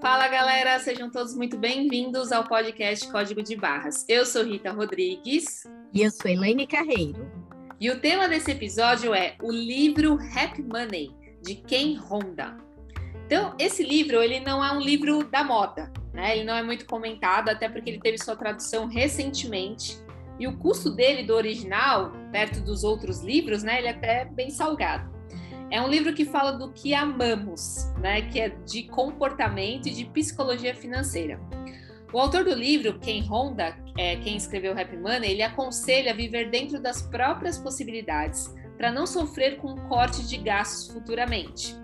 Fala galera, sejam todos muito bem-vindos ao podcast Código de Barras. Eu sou Rita Rodrigues. E eu sou Elaine Carreiro. E o tema desse episódio é o livro Happy Money, de Ken Honda. Então, esse livro, ele não é um livro da moda, né? Ele não é muito comentado, até porque ele teve sua tradução recentemente. E o custo dele, do original, perto dos outros livros, né? Ele é até bem salgado. É um livro que fala do que amamos, né? Que é de comportamento e de psicologia financeira. O autor do livro, Ken Honda, é, quem escreveu Happy Money, ele aconselha viver dentro das próprias possibilidades para não sofrer com um corte de gastos futuramente.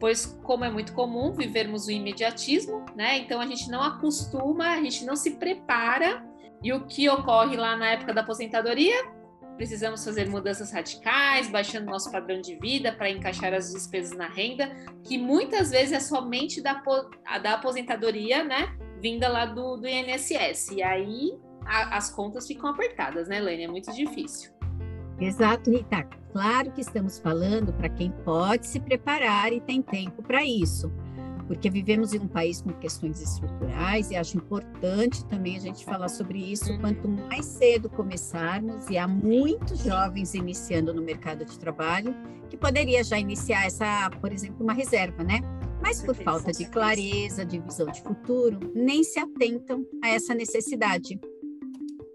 Pois, como é muito comum vivermos o imediatismo, né? Então a gente não acostuma, a gente não se prepara. E o que ocorre lá na época da aposentadoria? Precisamos fazer mudanças radicais, baixando nosso padrão de vida para encaixar as despesas na renda, que muitas vezes é somente da, da aposentadoria, né? vinda lá do, do INSS. E aí a, as contas ficam apertadas, né, Lênia? É muito difícil. Exato, Rita. Claro que estamos falando para quem pode se preparar e tem tempo para isso, porque vivemos em um país com questões estruturais e acho importante também a gente falar sobre isso. Uhum. Quanto mais cedo começarmos, e há muitos jovens iniciando no mercado de trabalho, que poderia já iniciar essa, por exemplo, uma reserva, né? mas por falta de clareza, de visão de futuro, nem se atentam a essa necessidade.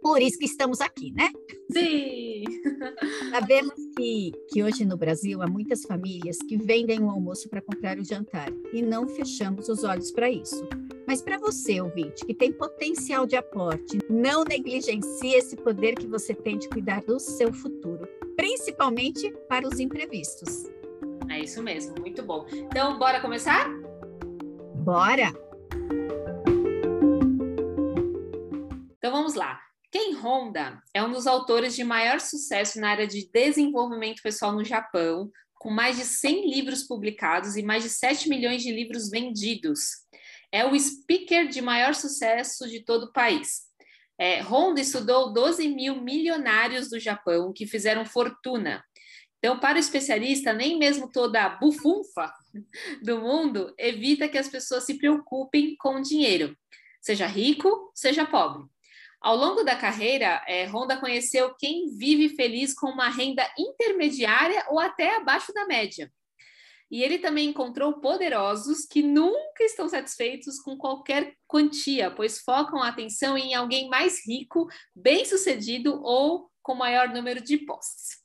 Por isso que estamos aqui, né? Sim! Sabemos que, que hoje no Brasil há muitas famílias que vendem o almoço para comprar o jantar e não fechamos os olhos para isso. Mas para você, ouvinte, que tem potencial de aporte, não negligencie esse poder que você tem de cuidar do seu futuro, principalmente para os imprevistos. É isso mesmo, muito bom. Então, bora começar? Bora! Então vamos lá. Ken Honda é um dos autores de maior sucesso na área de desenvolvimento pessoal no Japão, com mais de 100 livros publicados e mais de 7 milhões de livros vendidos. É o speaker de maior sucesso de todo o país. É, Honda estudou 12 mil milionários do Japão que fizeram fortuna então, para o especialista, nem mesmo toda a bufunfa do mundo evita que as pessoas se preocupem com o dinheiro, seja rico, seja pobre. Ao longo da carreira, é, Honda conheceu quem vive feliz com uma renda intermediária ou até abaixo da média. E ele também encontrou poderosos que nunca estão satisfeitos com qualquer quantia, pois focam a atenção em alguém mais rico, bem-sucedido ou com maior número de posses.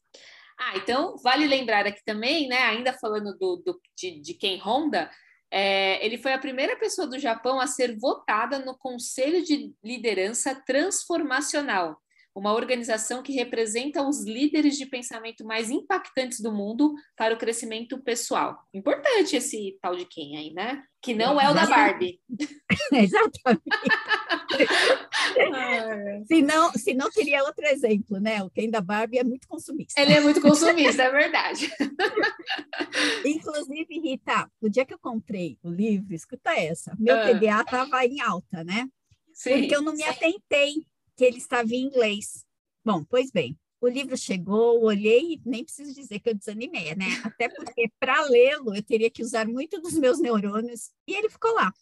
Ah, então vale lembrar aqui também, né? Ainda falando do, do de, de Ken Honda, é, ele foi a primeira pessoa do Japão a ser votada no Conselho de Liderança Transformacional, uma organização que representa os líderes de pensamento mais impactantes do mundo para o crescimento pessoal. Importante esse tal de quem aí, né? Que não é o da Barbie. Exatamente. se, não, se não, teria outro exemplo, né? O Ken da Barbie é muito consumista. Ele é muito consumista, é verdade. Inclusive, Rita, no dia que eu comprei o livro, escuta essa, meu ah. TDA estava em alta, né? Sim, Porque eu não me sim. atentei que ele estava em inglês. Bom, pois bem, o livro chegou, olhei e nem preciso dizer que eu desanimei, né? Até porque para lê-lo eu teria que usar muito dos meus neurônios e ele ficou lá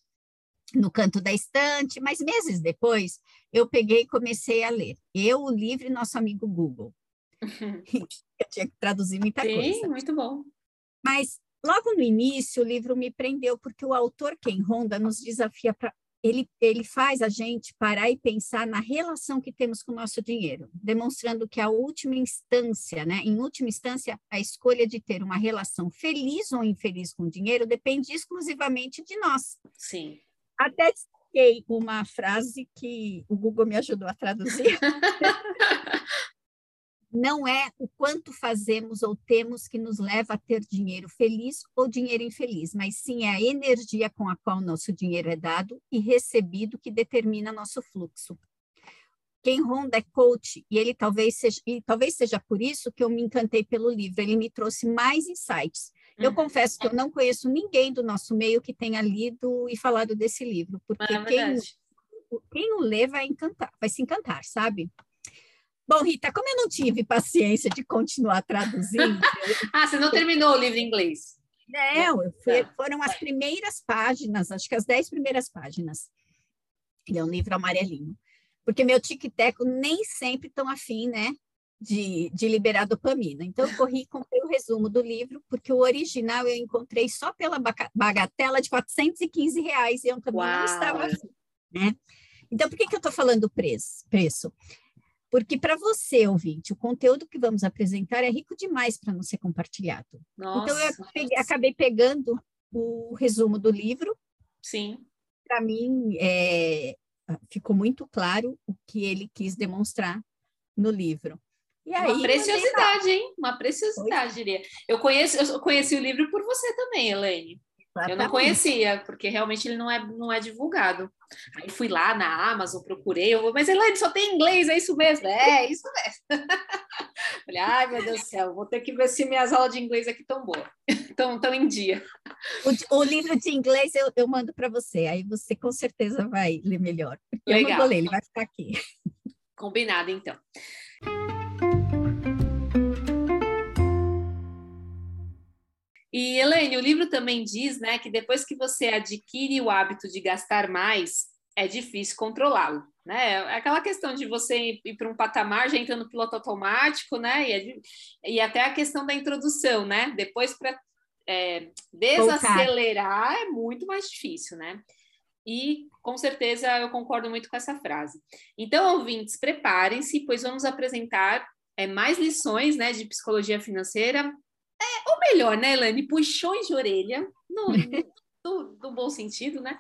no canto da estante, mas meses depois eu peguei e comecei a ler. Eu, o livro e nosso amigo Google. eu tinha que traduzir muita Sim, coisa. Sim, muito bom. Mas logo no início o livro me prendeu porque o autor Ken Honda nos desafia para ele, ele faz a gente parar e pensar na relação que temos com o nosso dinheiro, demonstrando que a última instância, né, em última instância, a escolha de ter uma relação feliz ou infeliz com o dinheiro depende exclusivamente de nós. Sim. Até citei uma frase que o Google me ajudou a traduzir. não é o quanto fazemos ou temos que nos leva a ter dinheiro feliz ou dinheiro infeliz, mas sim é a energia com a qual nosso dinheiro é dado e recebido que determina nosso fluxo. Ken Honda é coach e ele talvez seja e talvez seja por isso que eu me encantei pelo livro. Ele me trouxe mais insights. Eu uhum. confesso que eu não conheço ninguém do nosso meio que tenha lido e falado desse livro, porque é quem, quem o lê vai encantar, vai se encantar, sabe? Bom, Rita, como eu não tive paciência de continuar traduzindo. ah, você não terminou o livro em inglês? Não, fui, tá. foram as primeiras páginas, acho que as dez primeiras páginas. Ele é um livro amarelinho. Porque meu tic-teco nem sempre tão afim, né? De, de liberar dopamina. Então, eu corri e comprei o resumo do livro, porque o original eu encontrei só pela bagatela de 415 reais, e eu também Uau. não estava afim, né? Então, por que, que eu estou falando preço? preço? Porque para você, ouvinte, o conteúdo que vamos apresentar é rico demais para não ser compartilhado. Nossa. Então, eu peguei, acabei pegando o resumo do livro. Sim. Para mim, é, ficou muito claro o que ele quis demonstrar no livro. E aí, uma preciosidade, hein? Uma preciosidade, diria. Eu, conheço, eu conheci o livro por você também, Elaine. Eu não conhecia, porque realmente ele não é, não é divulgado. Aí fui lá na Amazon, procurei, eu, mas Elaine só tem inglês, é isso mesmo? É, é isso mesmo. Falei, ai meu Deus do céu, vou ter que ver se minhas aulas de inglês aqui estão boas, estão tão em dia. O, o, livro de inglês eu, eu mando para você, aí você com certeza vai ler melhor. Legal. Eu não vou ler, ele vai ficar aqui. Combinado, então. E, Elaine, o livro também diz né, que depois que você adquire o hábito de gastar mais, é difícil controlá-lo. Né? É aquela questão de você ir para um patamar, já entra no piloto automático, né? E, é e até a questão da introdução, né? Depois para é, desacelerar é muito mais difícil, né? E com certeza eu concordo muito com essa frase. Então, ouvintes, preparem-se, pois vamos apresentar é, mais lições né, de psicologia financeira é, ou melhor, né, Elane? Puxões de orelha, no, no, bom sentido, né?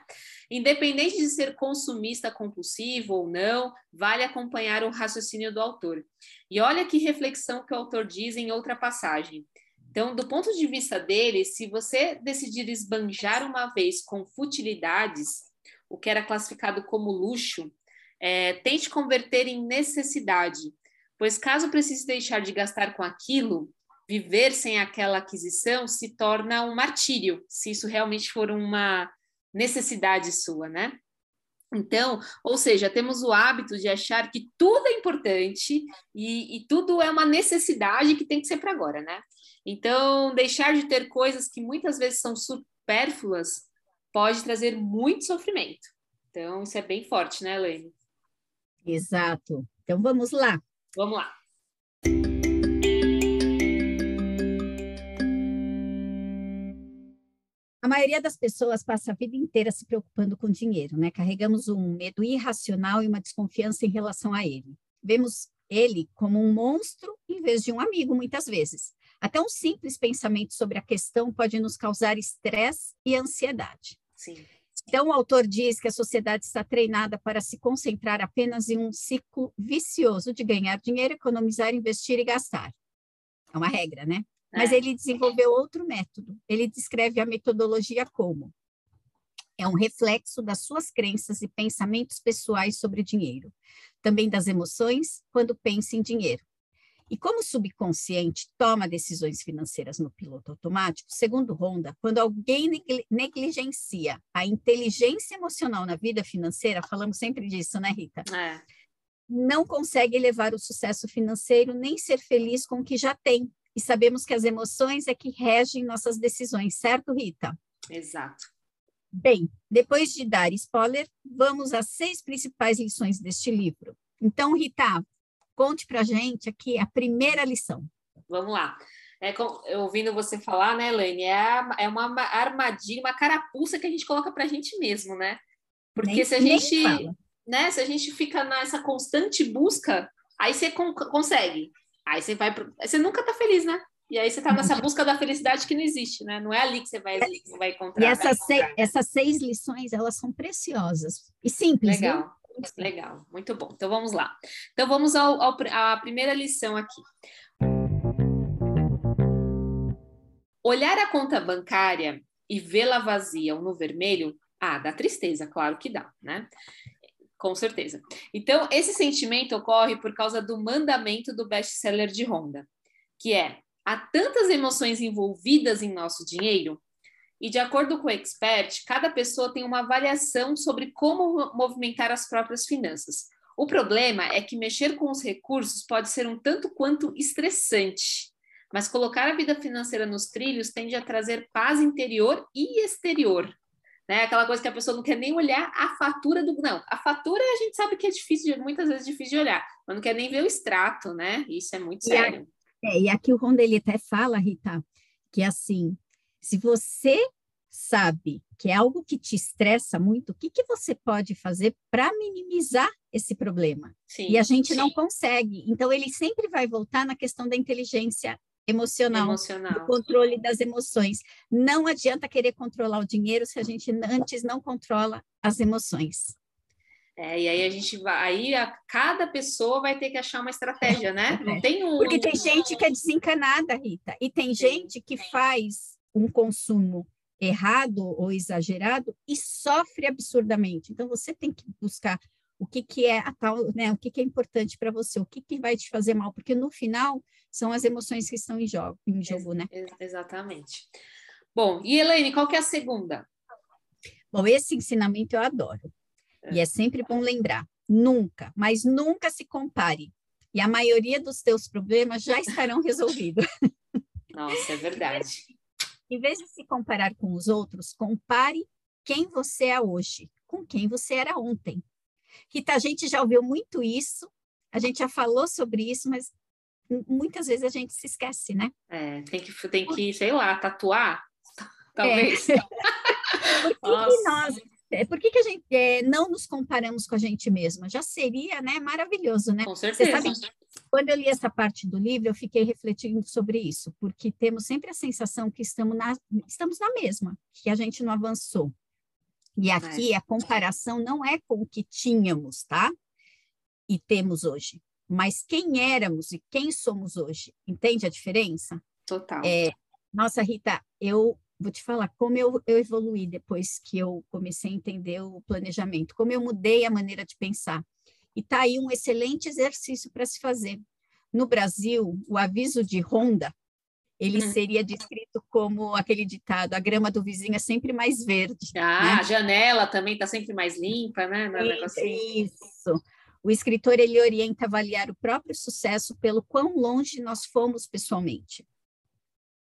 Independente de ser consumista compulsivo ou não, vale acompanhar o raciocínio do autor. E olha que reflexão que o autor diz em outra passagem. Então, do ponto de vista dele, se você decidir esbanjar uma vez com futilidades, o que era classificado como luxo, é, tente converter em necessidade, pois caso precise deixar de gastar com aquilo, viver sem aquela aquisição se torna um martírio, se isso realmente for uma necessidade sua, né? Então, ou seja, temos o hábito de achar que tudo é importante e, e tudo é uma necessidade que tem que ser para agora, né? Então, deixar de ter coisas que muitas vezes são supérfluas pode trazer muito sofrimento. Então, isso é bem forte, né, Elaine? Exato. Então, vamos lá. Vamos lá. A maioria das pessoas passa a vida inteira se preocupando com dinheiro, né? Carregamos um medo irracional e uma desconfiança em relação a ele. Vemos ele como um monstro em vez de um amigo, muitas vezes. Até um simples pensamento sobre a questão pode nos causar estresse e ansiedade. Sim. Então, o autor diz que a sociedade está treinada para se concentrar apenas em um ciclo vicioso de ganhar dinheiro, economizar, investir e gastar. É uma regra, né? Mas é. ele desenvolveu outro método. Ele descreve a metodologia como é um reflexo das suas crenças e pensamentos pessoais sobre dinheiro, também das emoções quando pensa em dinheiro. E como o subconsciente toma decisões financeiras no piloto automático, segundo Honda, quando alguém negligencia a inteligência emocional na vida financeira, falamos sempre disso, né, Rita? É. Não consegue levar o sucesso financeiro nem ser feliz com o que já tem, e sabemos que as emoções é que regem nossas decisões, certo, Rita? Exato. Bem, depois de dar spoiler, vamos às seis principais lições deste livro. Então, Rita, conte para gente aqui a primeira lição. Vamos lá. É, ouvindo você falar, né, Elaine, é, é uma armadilha, uma carapuça que a gente coloca para a gente mesmo, né? Porque nem, se a gente, né, se a gente fica nessa constante busca, aí você con consegue. Aí você vai. Pro... Você nunca tá feliz, né? E aí você tá nessa busca da felicidade que não existe, né? Não é ali que você vai, é. você vai encontrar. E essas, seis, essas seis lições, elas são preciosas e simples. Legal, viu? legal, muito bom. Então vamos lá. Então vamos ao, ao, à primeira lição aqui. Olhar a conta bancária e vê-la vazia ou no vermelho, ah, dá tristeza, claro que dá, né? Com certeza. Então, esse sentimento ocorre por causa do mandamento do best-seller de Honda, que é: há tantas emoções envolvidas em nosso dinheiro, e de acordo com o expert, cada pessoa tem uma avaliação sobre como movimentar as próprias finanças. O problema é que mexer com os recursos pode ser um tanto quanto estressante, mas colocar a vida financeira nos trilhos tende a trazer paz interior e exterior. Né? Aquela coisa que a pessoa não quer nem olhar a fatura do. Não, a fatura a gente sabe que é difícil, de, muitas vezes difícil de olhar, mas não quer nem ver o extrato, né? Isso é muito sério. E, a, é, e aqui o Ronda ele até fala, Rita, que assim, se você sabe que é algo que te estressa muito, o que, que você pode fazer para minimizar esse problema? Sim, e a gente sim. não consegue. Então, ele sempre vai voltar na questão da inteligência emocional, emocional, do controle das emoções. Não adianta querer controlar o dinheiro se a gente antes não controla as emoções. É, e aí a gente vai, aí a, cada pessoa vai ter que achar uma estratégia, né? Não tem um. Porque tem gente que é desencanada, Rita, e tem gente que faz um consumo errado ou exagerado e sofre absurdamente. Então você tem que buscar o que, que é a tal, né? O que, que é importante para você, o que, que vai te fazer mal, porque no final são as emoções que estão em jogo, em jogo né? Exatamente. Bom, e Elaine, qual que é a segunda? Bom, esse ensinamento eu adoro. É. E é sempre bom lembrar, nunca, mas nunca se compare. E a maioria dos teus problemas já estarão resolvidos. Nossa, é verdade. Em vez de se comparar com os outros, compare quem você é hoje com quem você era ontem. Rita, a gente já ouviu muito isso, a gente já falou sobre isso, mas muitas vezes a gente se esquece, né? É, tem que, tem que sei lá, tatuar, talvez. É. Por que, que nós é, por que, que a gente é, não nos comparamos com a gente mesma? Já seria né, maravilhoso, né? Com certeza. Você sabe, quando eu li essa parte do livro, eu fiquei refletindo sobre isso, porque temos sempre a sensação que estamos na, estamos na mesma, que a gente não avançou. E aqui é. a comparação não é com o que tínhamos, tá? E temos hoje, mas quem éramos e quem somos hoje. Entende a diferença? Total. É, nossa, Rita, eu vou te falar como eu, eu evoluí depois que eu comecei a entender o planejamento, como eu mudei a maneira de pensar. E está aí um excelente exercício para se fazer. No Brasil, o aviso de Honda, ele hum. seria descrito como aquele ditado: a grama do vizinho é sempre mais verde. Ah, né? a janela também está sempre mais limpa, né? Assim. Isso. O escritor ele orienta a avaliar o próprio sucesso pelo quão longe nós fomos pessoalmente.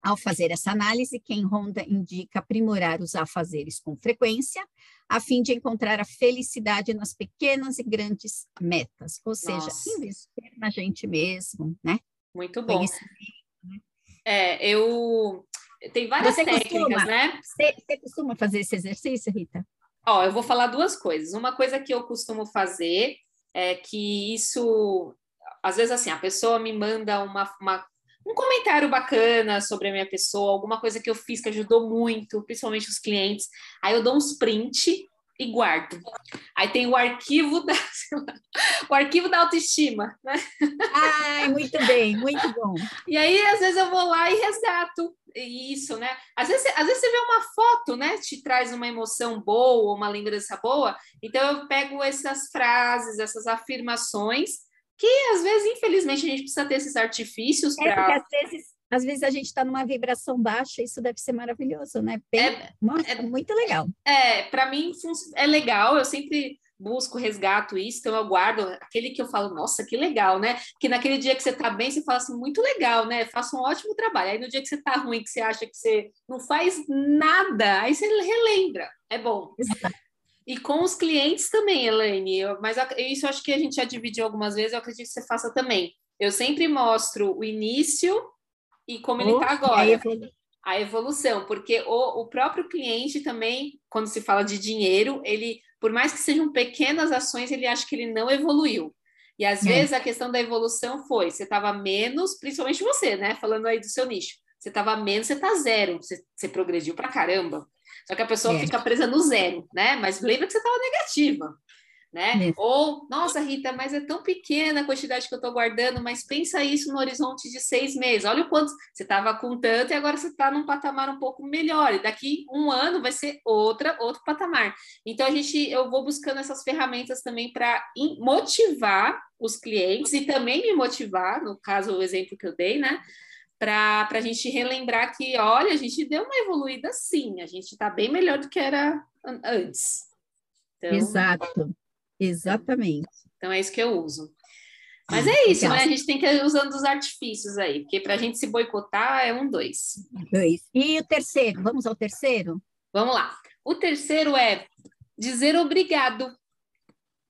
Ao fazer essa análise, quem Honda indica aprimorar os afazeres com frequência, a fim de encontrar a felicidade nas pequenas e grandes metas, ou seja, Nossa. investir na gente mesmo, né? Muito bom. É, eu tem várias você técnicas, costuma, né? Você, você costuma fazer esse exercício, Rita? Ó, eu vou falar duas coisas. Uma coisa que eu costumo fazer é que isso, às vezes assim, a pessoa me manda uma, uma um comentário bacana sobre a minha pessoa, alguma coisa que eu fiz que ajudou muito, principalmente os clientes. Aí eu dou uns print e guardo. Aí tem o arquivo da o arquivo da autoestima, né? Ai, muito bem, muito bom. E aí às vezes eu vou lá e resgato isso, né? Às vezes, às vezes você vê uma foto, né? Te traz uma emoção boa, uma lembrança boa. Então eu pego essas frases, essas afirmações que às vezes, infelizmente, a gente precisa ter esses artifícios é, para. às vezes, às vezes a gente está numa vibração baixa, isso deve ser maravilhoso, né? Bem, é, nossa, é, muito legal. É, para mim é legal, eu sempre busco, resgato isso, então eu guardo aquele que eu falo, nossa, que legal, né? Que naquele dia que você tá bem, você fala assim, muito legal, né? Faça um ótimo trabalho. Aí no dia que você tá ruim, que você acha que você não faz nada, aí você relembra. É bom. Exato. E com os clientes também, Elaine. Eu, mas isso eu acho que a gente já dividiu algumas vezes, eu acredito que você faça também. Eu sempre mostro o início e como ele está agora. A, evolu a evolução, porque o, o próprio cliente também, quando se fala de dinheiro, ele, por mais que sejam pequenas ações, ele acha que ele não evoluiu. E às é. vezes a questão da evolução foi, você estava menos, principalmente você, né? Falando aí do seu nicho. Você estava menos, você está zero. Você, você progrediu para caramba. Só que a pessoa é. fica presa no zero, né? Mas lembra que você estava negativa, né? É. Ou, nossa, Rita, mas é tão pequena a quantidade que eu estou guardando, mas pensa isso no horizonte de seis meses. Olha o quanto você estava com tanto e agora você está num patamar um pouco melhor. E daqui um ano vai ser outra, outro patamar. Então, a gente, eu vou buscando essas ferramentas também para motivar os clientes e também me motivar, no caso, o exemplo que eu dei, né? para a gente relembrar que, olha, a gente deu uma evoluída sim, a gente está bem melhor do que era antes. Então, Exato, exatamente. Então é isso que eu uso. Mas é isso, né? A gente tem que ir usando os artifícios aí, porque para a gente se boicotar é um, dois. Dois. E o terceiro? Vamos ao terceiro? Vamos lá. O terceiro é dizer obrigado.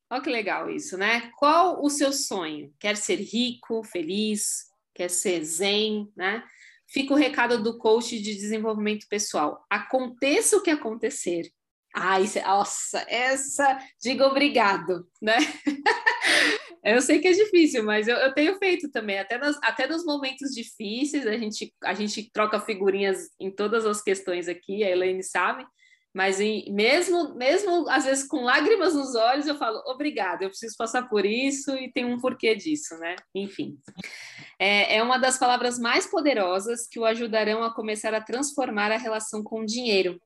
Olha que legal isso, né? Qual o seu sonho? Quer ser rico, feliz? Quer ser zen, né? Fica o recado do coach de desenvolvimento pessoal. Aconteça o que acontecer. Ai, nossa, essa, diga obrigado, né? eu sei que é difícil, mas eu, eu tenho feito também. Até, nas, até nos momentos difíceis, a gente, a gente troca figurinhas em todas as questões aqui, a Elaine sabe. Mas em, mesmo, mesmo às vezes com lágrimas nos olhos, eu falo, obrigado, eu preciso passar por isso e tem um porquê disso, né? Enfim. É, é uma das palavras mais poderosas que o ajudarão a começar a transformar a relação com o dinheiro.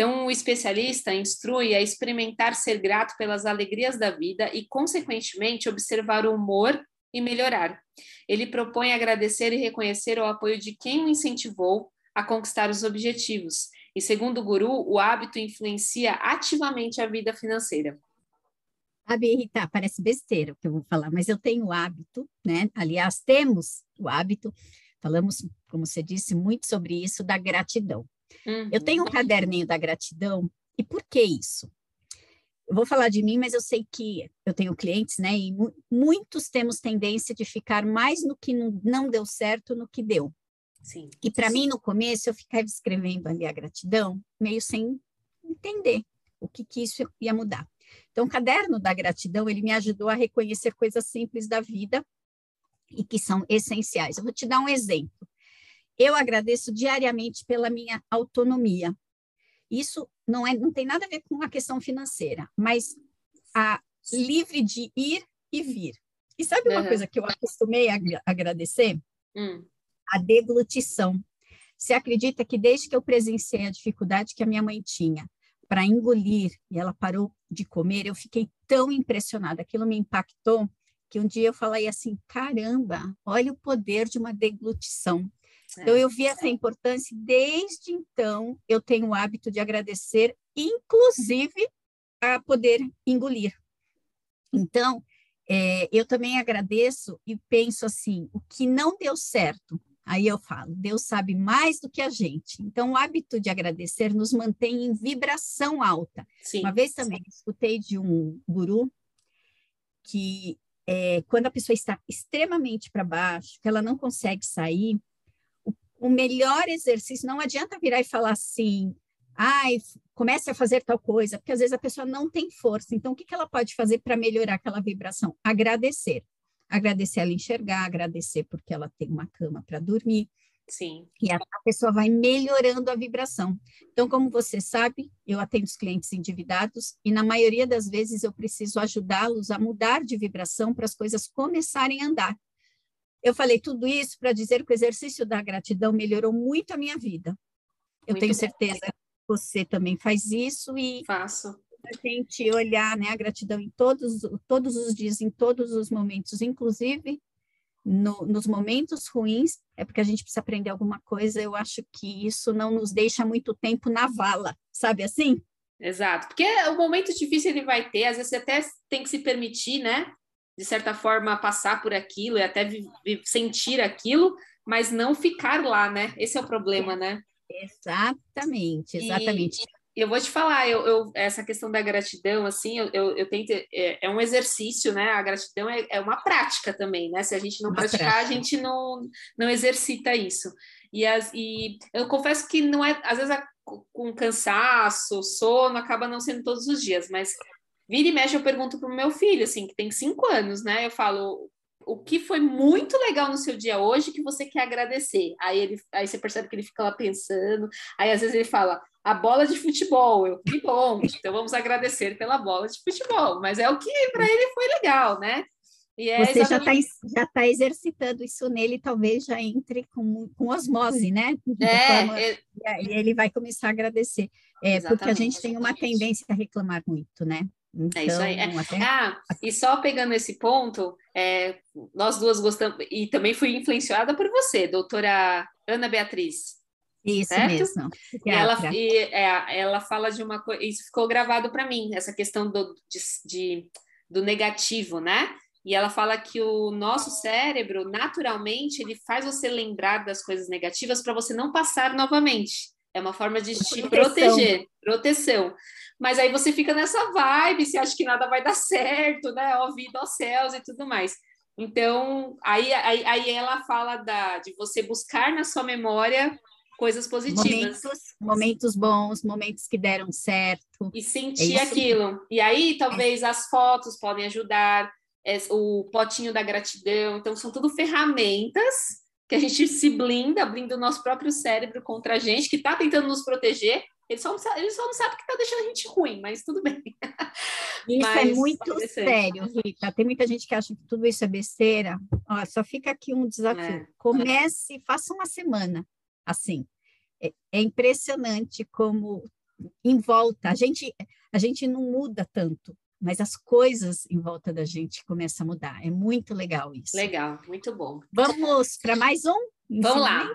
Então, o especialista instrui a experimentar ser grato pelas alegrias da vida e, consequentemente, observar o humor e melhorar. Ele propõe agradecer e reconhecer o apoio de quem o incentivou a conquistar os objetivos e, segundo o guru, o hábito influencia ativamente a vida financeira. Sabe, Rita, parece besteira o que eu vou falar, mas eu tenho o hábito, né? Aliás, temos o hábito, falamos, como você disse, muito sobre isso, da gratidão. Uhum. Eu tenho um caderninho da gratidão, e por que isso? Eu vou falar de mim, mas eu sei que eu tenho clientes, né? E mu muitos temos tendência de ficar mais no que não deu certo no que deu. Sim. E para mim, no começo, eu ficava escrevendo ali a gratidão, meio sem entender o que, que isso ia mudar. Então, o caderno da gratidão, ele me ajudou a reconhecer coisas simples da vida e que são essenciais. Eu vou te dar um exemplo. Eu agradeço diariamente pela minha autonomia. Isso não, é, não tem nada a ver com a questão financeira, mas a livre de ir e vir. E sabe uma uhum. coisa que eu acostumei a agradecer? Hum a deglutição. Você acredita que desde que eu presenciei a dificuldade que a minha mãe tinha para engolir e ela parou de comer, eu fiquei tão impressionada, aquilo me impactou, que um dia eu falei assim: caramba, olha o poder de uma deglutição. Então, eu vi essa importância desde então eu tenho o hábito de agradecer, inclusive a poder engolir. Então, é, eu também agradeço e penso assim: o que não deu certo, Aí eu falo, Deus sabe mais do que a gente. Então, o hábito de agradecer nos mantém em vibração alta. Sim. Uma vez também escutei de um guru que é, quando a pessoa está extremamente para baixo, que ela não consegue sair, o, melhor exercício, não adianta virar e falar assim, ai, comece a fazer tal coisa, porque às vezes a pessoa não tem força. Então, o que, que ela pode fazer para melhorar aquela vibração? Agradecer agradecer ela enxergar, agradecer porque ela tem uma cama para dormir. Sim. E a, a, pessoa vai melhorando a vibração. Então, como você sabe, eu atendo os clientes endividados e na maioria das vezes eu preciso ajudá-los a mudar de vibração para as coisas começarem a andar. Eu falei tudo isso para dizer que o exercício da gratidão melhorou muito a minha vida. Eu muito tenho bom. certeza que você também faz isso e faço a gente olhar né, a gratidão em todos, todos os dias, em todos os momentos, inclusive no, nos momentos ruins, é porque a gente precisa aprender alguma coisa. Eu acho que isso não nos deixa muito tempo na vala, sabe assim? Exato, porque o momento difícil ele vai ter, às vezes você até tem que se permitir, né? De certa forma, passar por aquilo e até sentir aquilo, mas não ficar lá, né? Esse é o problema, né? Exatamente, exatamente. E, eu vou te falar, eu, eu, essa questão da gratidão, assim, eu, eu, eu tento, é, é, um exercício, né? A gratidão é, é, uma prática também, né? Se a gente não uma praticar, prática. a gente não, não exercita isso. E, as, e eu confesso que não é, às vezes, com cansaço, sono, acaba não sendo todos os dias, mas vira e mexe eu pergunto para o meu filho, assim, que tem cinco anos, né? Eu falo, o que foi muito legal no seu dia hoje que você quer agradecer? Aí, ele, aí você percebe que ele fica lá pensando, aí às vezes ele fala, a bola de futebol. Eu, que bom, então vamos agradecer pela bola de futebol. Mas é o que para ele foi legal, né? É Você exatamente... já está já tá exercitando isso nele, talvez já entre com, com osmose, né? É, forma, é... E ele vai começar a agradecer. É, porque a gente tem uma tendência a reclamar muito, né? Então, é isso aí. É. Então, até... Ah, e só pegando esse ponto, é, nós duas gostamos, e também fui influenciada por você, doutora Ana Beatriz. Isso certo? mesmo. E ela, e, é, ela fala de uma coisa, isso ficou gravado para mim, essa questão do, de, de do negativo, né? E ela fala que o nosso cérebro, naturalmente, ele faz você lembrar das coisas negativas para você não passar novamente. É uma forma de te proteger, proteção. Mas aí você fica nessa vibe, você acha que nada vai dar certo, né? Ó, vida aos céus e tudo mais. Então, aí, aí, aí ela fala da, de você buscar na sua memória coisas positivas. Momentos, momentos bons, momentos que deram certo. E sentir é aquilo. E aí, talvez, as fotos podem ajudar, é, o potinho da gratidão. Então, são tudo ferramentas que a gente se blinda, blinda o nosso próprio cérebro contra a gente, que está tentando nos proteger. Ele só, não sabe, ele só não sabe que está deixando a gente ruim, mas tudo bem. Isso é mas, é muito sério, Rita. Tem muita gente que acha que tudo isso é besteira. Ó, só fica aqui um desafio. É. Comece, faça uma semana assim. É, é impressionante como em volta a gente a gente não muda tanto, mas as coisas em volta da gente começam a mudar. É muito legal isso. Legal, muito bom. Vamos para mais um? Vamos lá.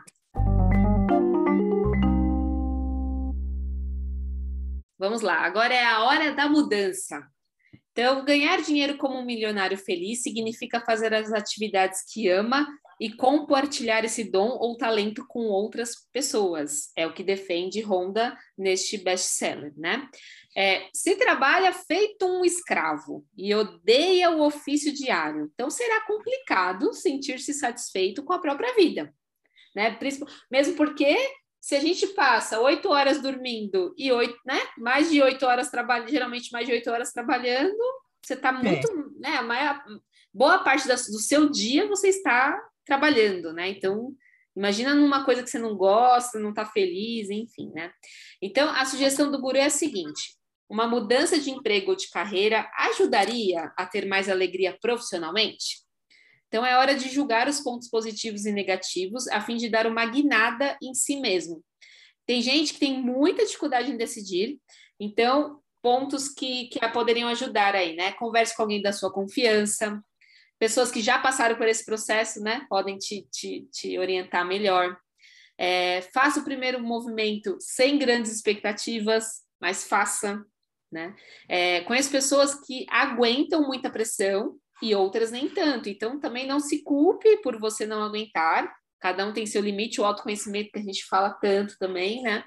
Vamos lá, agora é a hora da mudança. Então, ganhar dinheiro como um milionário feliz significa fazer as atividades que ama e compartilhar esse dom ou talento com outras pessoas. É o que defende Honda neste best-seller, né? É, se trabalha feito um escravo e odeia o ofício diário, então será complicado sentir-se satisfeito com a própria vida, né? Mesmo porque se a gente passa oito horas dormindo e oito, né? Mais de oito horas trabalhando, geralmente mais de oito horas trabalhando, você está muito, é. né? A maior, boa parte do seu dia você está trabalhando, né? Então, imagina numa coisa que você não gosta, não está feliz, enfim, né? Então, a sugestão do guru é a seguinte: uma mudança de emprego ou de carreira ajudaria a ter mais alegria profissionalmente? Então, é hora de julgar os pontos positivos e negativos a fim de dar uma guinada em si mesmo. Tem gente que tem muita dificuldade em decidir, então, pontos que, que poderiam ajudar aí, né? Converse com alguém da sua confiança, pessoas que já passaram por esse processo, né, podem te, te, te orientar melhor. É, faça o primeiro movimento sem grandes expectativas, mas faça, né? É, conheço pessoas que aguentam muita pressão e outras nem tanto, então também não se culpe por você não aguentar, cada um tem seu limite, o autoconhecimento que a gente fala tanto também, né?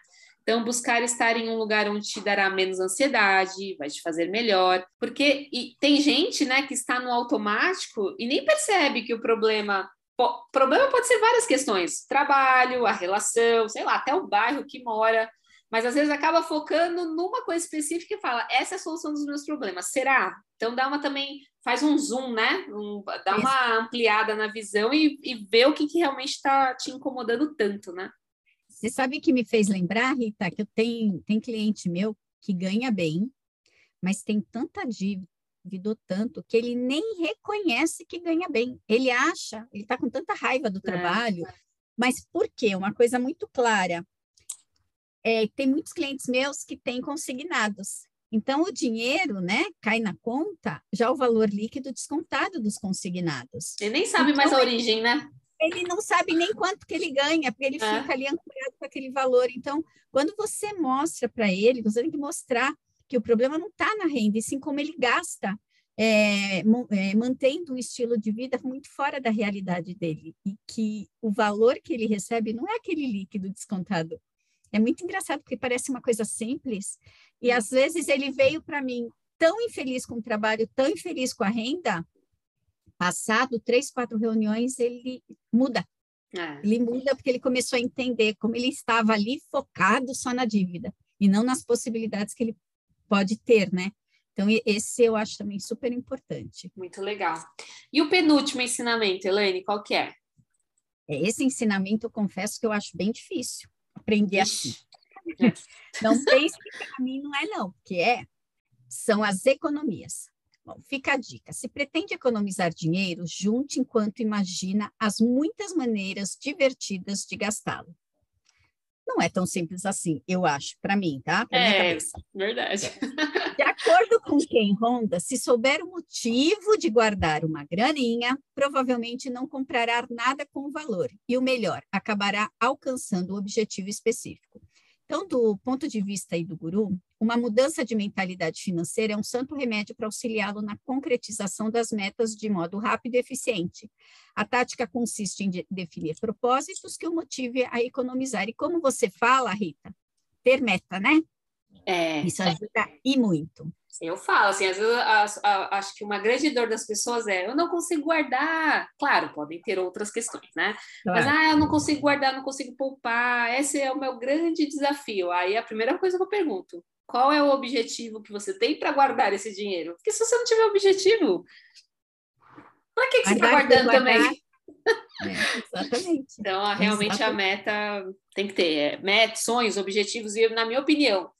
Então, buscar estar em um lugar onde te dará menos ansiedade, vai te fazer melhor. Porque tem gente, né, que está no automático e nem percebe que o problema. O problema pode ser várias questões: trabalho, a relação, sei lá, até o bairro que mora. Mas às vezes acaba focando numa coisa específica e fala: essa é a solução dos meus problemas. Será? Então dá uma também, faz um zoom, né? Um, dá uma ampliada na visão e, e vê o que, que realmente está te incomodando tanto, né? Você sabe que me fez lembrar, Rita, que eu tenho tem cliente meu que ganha bem, mas tem tanta dívida, tanto, que ele nem reconhece que ganha bem. Ele acha, ele está com tanta raiva do é. trabalho, é. mas por quê? Uma coisa muito clara. É, tem muitos clientes meus que têm consignados. Então, o dinheiro, né, cai na conta, já o valor líquido descontado dos consignados. Ele nem sabe então, mais a origem, né? Ele não sabe nem quanto que ele ganha, porque ele é. fica ali ancorado com aquele valor. Então, quando você mostra para ele, você tem que mostrar que o problema não está na renda, e sim como ele gasta, é, é, mantendo um estilo de vida muito fora da realidade dele, e que o valor que ele recebe não é aquele líquido descontado. É muito engraçado, porque parece uma coisa simples, e às vezes ele veio para mim tão infeliz com o trabalho, tão infeliz com a renda, Passado três, quatro reuniões, ele muda. É. Ele muda porque ele começou a entender como ele estava ali focado só na dívida e não nas possibilidades que ele pode ter, né? Então, esse eu acho também super importante. Muito legal. E o penúltimo ensinamento, Elaine, qual que é? é esse ensinamento, eu confesso que eu acho bem difícil aprender assim. Não pense que para mim não é não, porque é, são as economias. Bom, fica a dica. Se pretende economizar dinheiro, junte enquanto imagina as muitas maneiras divertidas de gastá-lo. Não é tão simples assim, eu acho, para mim, tá? Pra é, verdade. De acordo com quem ronda, se souber o motivo de guardar uma graninha, provavelmente não comprará nada com valor. E o melhor, acabará alcançando o objetivo específico. Então, do ponto de vista aí do guru, uma mudança de mentalidade financeira é um santo remédio para auxiliá-lo na concretização das metas de modo rápido e eficiente. A tática consiste em de definir propósitos que o motive a economizar. E como você fala, Rita, ter meta, né? É. Isso ajuda e muito. Eu falo, assim, às vezes a, a, acho que uma grande dor das pessoas é eu não consigo guardar. Claro, podem ter outras questões, né? Claro. Mas, ah, eu não consigo guardar, não consigo poupar. Esse é o meu grande desafio. Aí a primeira coisa que eu pergunto: qual é o objetivo que você tem para guardar esse dinheiro? Porque se você não tiver objetivo, para que, que você está guardando também? É, exatamente. Então, realmente exatamente. a meta tem que ter é, metas, sonhos, objetivos, e na minha opinião,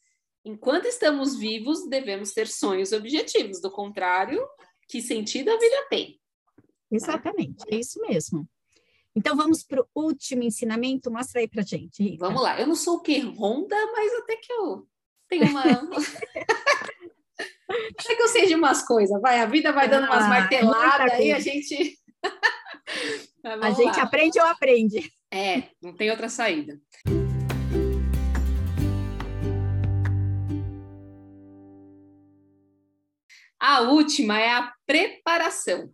enquanto estamos vivos, devemos ter sonhos objetivos. Do contrário, que sentido a vida tem? Exatamente, é isso mesmo. Então vamos para o último ensinamento, mostra aí para gente. Rita. Vamos lá. Eu não sou o que Ronda, mas até que eu tenho uma. até que eu sei de umas coisas. Vai, a vida vai dando umas ah, marteladas aí a gente. a gente lá. aprende ou aprende. É, não tem outra saída. A última é a preparação.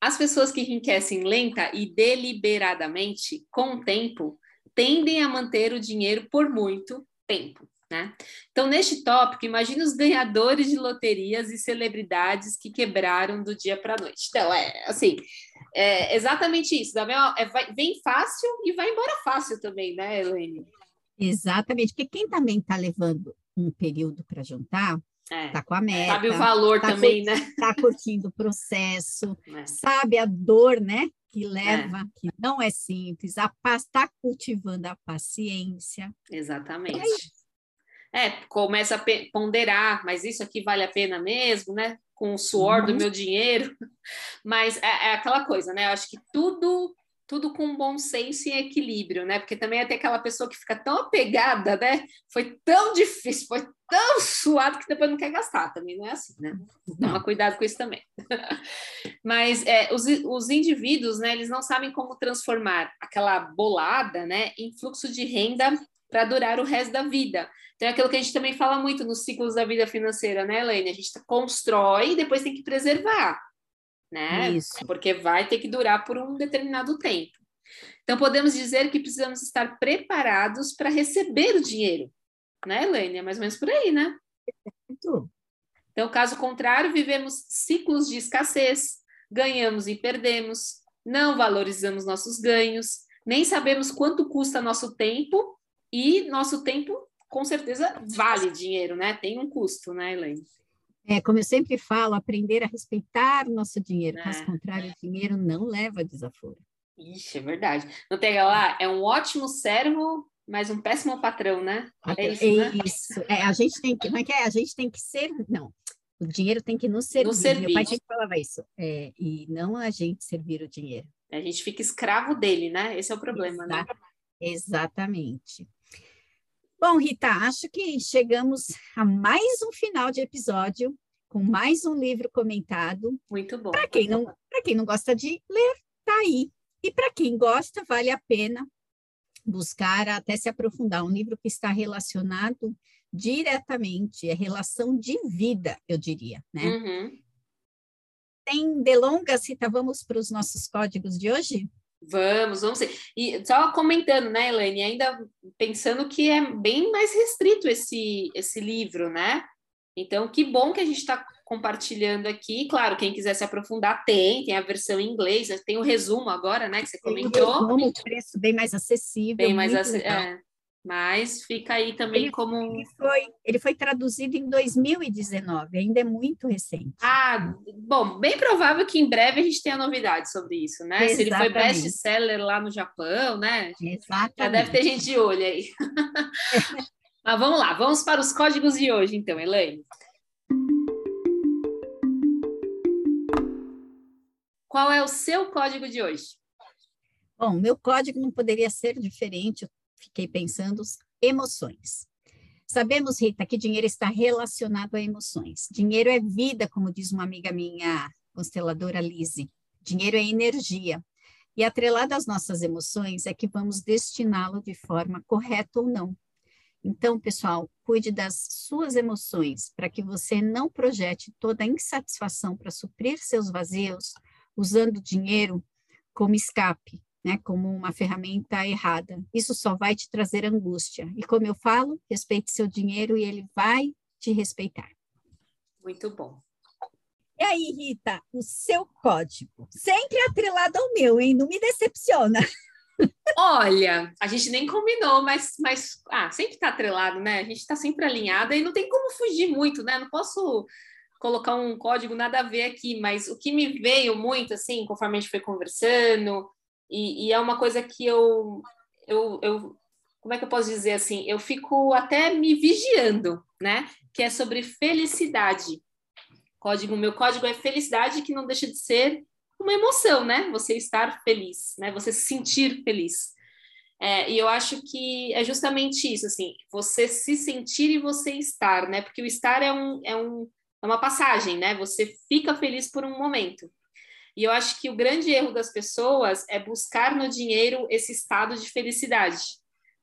As pessoas que enriquecem lenta e deliberadamente, com o tempo, tendem a manter o dinheiro por muito tempo. Né? Então, neste tópico, imagine os ganhadores de loterias e celebridades que quebraram do dia para a noite. Então, é assim, é exatamente isso. É, vai, vem fácil e vai embora fácil também, né, Elaine? Exatamente, porque quem também está levando um período para juntar, é. Tá com a meta. Sabe o valor tá também, né? Tá curtindo o processo, é. sabe a dor, né? Que leva, é. que não é simples, a paz está cultivando a paciência. Exatamente. É, começa a ponderar, mas isso aqui vale a pena mesmo, né? Com o suor uhum. do meu dinheiro. Mas é, é aquela coisa, né? Eu acho que tudo tudo com bom senso e equilíbrio, né? Porque também é até aquela pessoa que fica tão apegada, né? Foi tão difícil, foi tão suado que depois não quer gastar. Também não é assim, né? Toma cuidado com isso também. Mas é, os, os indivíduos, né? Eles não sabem como transformar aquela bolada, né? Em fluxo de renda para durar o resto da vida. Então é aquilo que a gente também fala muito nos ciclos da vida financeira, né, Elaine? A gente constrói e depois tem que preservar né? Isso. Porque vai ter que durar por um determinado tempo. Então, podemos dizer que precisamos estar preparados para receber o dinheiro, né, Helene? É mais ou menos por aí, né? Então, caso contrário, vivemos ciclos de escassez, ganhamos e perdemos, não valorizamos nossos ganhos, nem sabemos quanto custa nosso tempo, e nosso tempo, com certeza, vale dinheiro, né? Tem um custo, né, Helene? É, como eu sempre falo, aprender a respeitar o nosso dinheiro, caso é. contrário, o dinheiro não leva a desaforo. Ixi, é verdade. Não tem lá, é um ótimo servo, mas um péssimo patrão, né? É isso, é, né? isso. É, a gente tem que, como é que é? A gente tem que ser, não, o dinheiro tem que nos servir. Nos servir. Meu pai sempre falava isso, é, e não a gente servir o dinheiro. A gente fica escravo dele, né? Esse é o problema? Exato, né? Exatamente. Bom, Rita, acho que chegamos a mais um final de episódio com mais um livro comentado. Muito bom. Para quem não, quem não gosta de ler, tá aí. E para quem gosta, vale a pena buscar até se aprofundar um livro que está relacionado diretamente, é relação de vida, eu diria, né? Uhum. Sem delongas, Rita, vamos para os nossos códigos de hoje? Vamos, vamos ser. E só comentando, né, Elaine, ainda pensando que é bem mais restrito esse, esse livro, né? Então, que bom que a gente está compartilhando aqui. Claro, quem quiser se aprofundar, tem, tem a versão em inglês, tem o resumo agora, né, que você comentou. Tem um preço bem mais acessível. Bem mais acessível. É. Mas fica aí também ele, como. Ele foi, ele foi traduzido em 2019, ainda é muito recente. Ah, bom, bem provável que em breve a gente tenha novidades sobre isso, né? Exatamente. Se ele foi best-seller lá no Japão, né? Exatamente. Já deve ter gente de olho aí. Mas vamos lá, vamos para os códigos de hoje, então, Elaine. Qual é o seu código de hoje? Bom, meu código não poderia ser diferente fiquei pensando, emoções. Sabemos, Rita, que dinheiro está relacionado a emoções. Dinheiro é vida, como diz uma amiga minha, consteladora Lise. Dinheiro é energia. E atrelado às nossas emoções é que vamos destiná-lo de forma correta ou não. Então, pessoal, cuide das suas emoções para que você não projete toda a insatisfação para suprir seus vazios usando dinheiro como escape, né, como uma ferramenta errada. Isso só vai te trazer angústia. E como eu falo, respeite seu dinheiro e ele vai te respeitar. Muito bom. E aí, Rita, o seu código, sempre atrelado ao meu, hein? Não me decepciona. Olha, a gente nem combinou, mas, mas ah, sempre está atrelado, né? A gente está sempre alinhada e não tem como fugir muito, né? Não posso colocar um código nada a ver aqui, mas o que me veio muito, assim, conforme a gente foi conversando, e, e é uma coisa que eu, eu, eu, como é que eu posso dizer assim? Eu fico até me vigiando, né? Que é sobre felicidade. Código, meu código é felicidade, que não deixa de ser uma emoção, né? Você estar feliz, né? Você se sentir feliz. É, e eu acho que é justamente isso, assim, você se sentir e você estar, né? Porque o estar é, um, é, um, é uma passagem, né? Você fica feliz por um momento. E eu acho que o grande erro das pessoas é buscar no dinheiro esse estado de felicidade,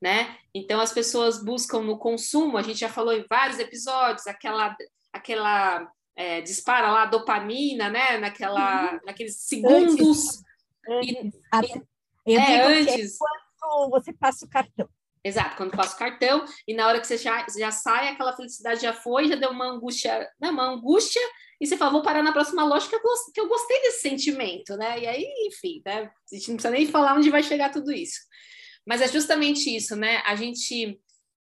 né? Então as pessoas buscam no consumo, a gente já falou em vários episódios, aquela aquela é, dispara lá dopamina, né? Naquela, uhum. naqueles segundos. Antes. antes. E, é, é antes. quando você passa o cartão. Exato, quando passa o cartão, e na hora que você já, já sai, aquela felicidade já foi, já deu uma angústia, né, uma angústia, e você fala, vou parar na próxima loja que eu, que eu gostei desse sentimento, né? E aí, enfim, né? A gente não precisa nem falar onde vai chegar tudo isso. Mas é justamente isso, né? A gente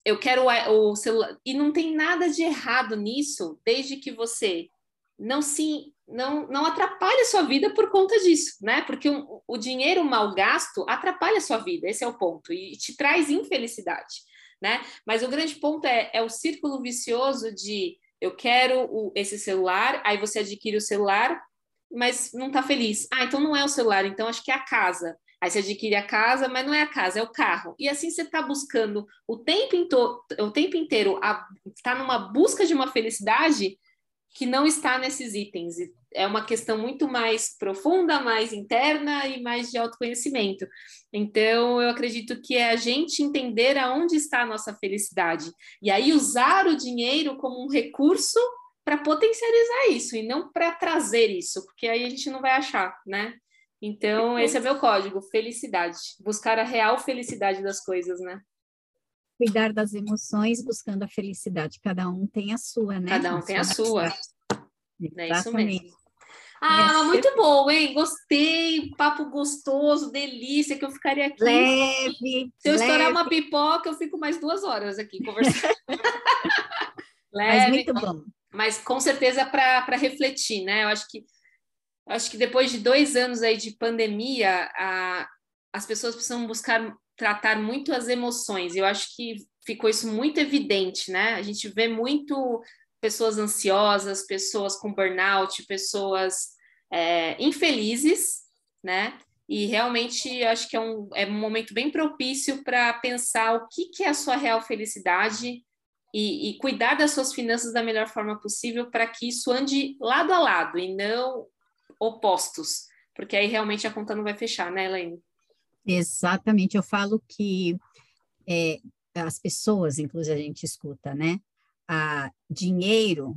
eu quero o celular e não tem nada de errado nisso, desde que você não se não não atrapalhe a sua vida por conta disso, né? Porque o, o dinheiro mal gasto atrapalha a sua vida, esse é o ponto e te traz infelicidade, né? Mas o grande ponto é, é o círculo vicioso de eu quero o, esse celular, aí você adquire o celular, mas não está feliz. Ah, então não é o celular, então acho que é a casa. Aí você adquire a casa, mas não é a casa, é o carro. E assim você está buscando o tempo, o tempo inteiro, está numa busca de uma felicidade que não está nesses itens. É uma questão muito mais profunda, mais interna e mais de autoconhecimento. Então, eu acredito que é a gente entender aonde está a nossa felicidade. E aí usar o dinheiro como um recurso para potencializar isso e não para trazer isso, porque aí a gente não vai achar, né? Então, esse é meu código, felicidade. Buscar a real felicidade das coisas, né? Cuidar das emoções, buscando a felicidade. Cada um tem a sua, né? Cada um tem a sua. É isso mesmo. Ah, muito bom, hein? Gostei, papo gostoso, delícia, que eu ficaria aqui. Leve. Se eu leve. estourar uma pipoca, eu fico mais duas horas aqui conversando. leve. Mas muito bom. Mas com certeza para refletir, né? Eu acho que acho que depois de dois anos aí de pandemia, a, as pessoas precisam buscar tratar muito as emoções. Eu acho que ficou isso muito evidente, né? A gente vê muito pessoas ansiosas, pessoas com burnout, pessoas é, infelizes, né? E realmente acho que é um, é um momento bem propício para pensar o que, que é a sua real felicidade e, e cuidar das suas finanças da melhor forma possível para que isso ande lado a lado e não opostos, porque aí realmente a conta não vai fechar, né, Elaine? Exatamente, eu falo que é, as pessoas, inclusive a gente escuta, né? A dinheiro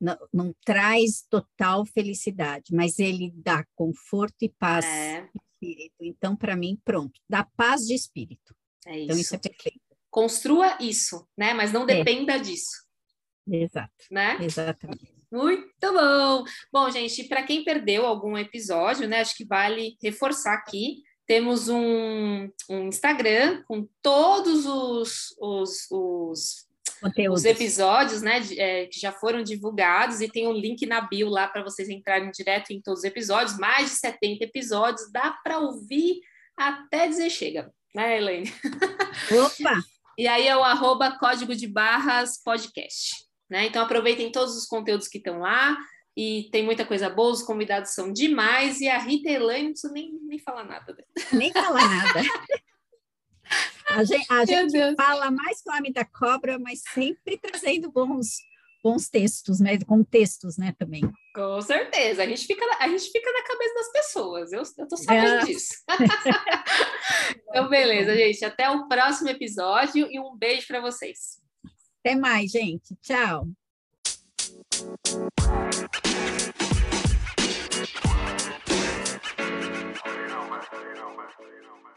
não, não traz total felicidade, mas ele dá conforto e paz é. de espírito. Então, para mim, pronto, dá paz de espírito. É isso. Então, isso é perfeito. Construa isso, né? Mas não é. dependa é. disso. Exato. Né? Exatamente. Muito bom! Bom, gente, para quem perdeu algum episódio, né, acho que vale reforçar aqui. Temos um, um Instagram com todos os, os, os, os episódios né, de, é, que já foram divulgados e tem um link na bio lá para vocês entrarem direto em todos os episódios. Mais de 70 episódios, dá para ouvir até dizer chega, né, Elaine? Opa! e aí é o arroba código de barras podcast. Né? Então aproveitem todos os conteúdos que estão lá e tem muita coisa boa, os convidados são demais e a Rita e Elaine não preciso nem, nem falar nada. Nem falar nada. A gente, a gente fala mais com a da cobra, mas sempre trazendo bons, bons textos, né? Contextos, né, também. Com certeza, a gente fica, a gente fica na cabeça das pessoas, eu, eu tô sabendo é. disso. então, beleza, gente, até o próximo episódio e um beijo para vocês. Até mais, gente. Tchau. You know, man.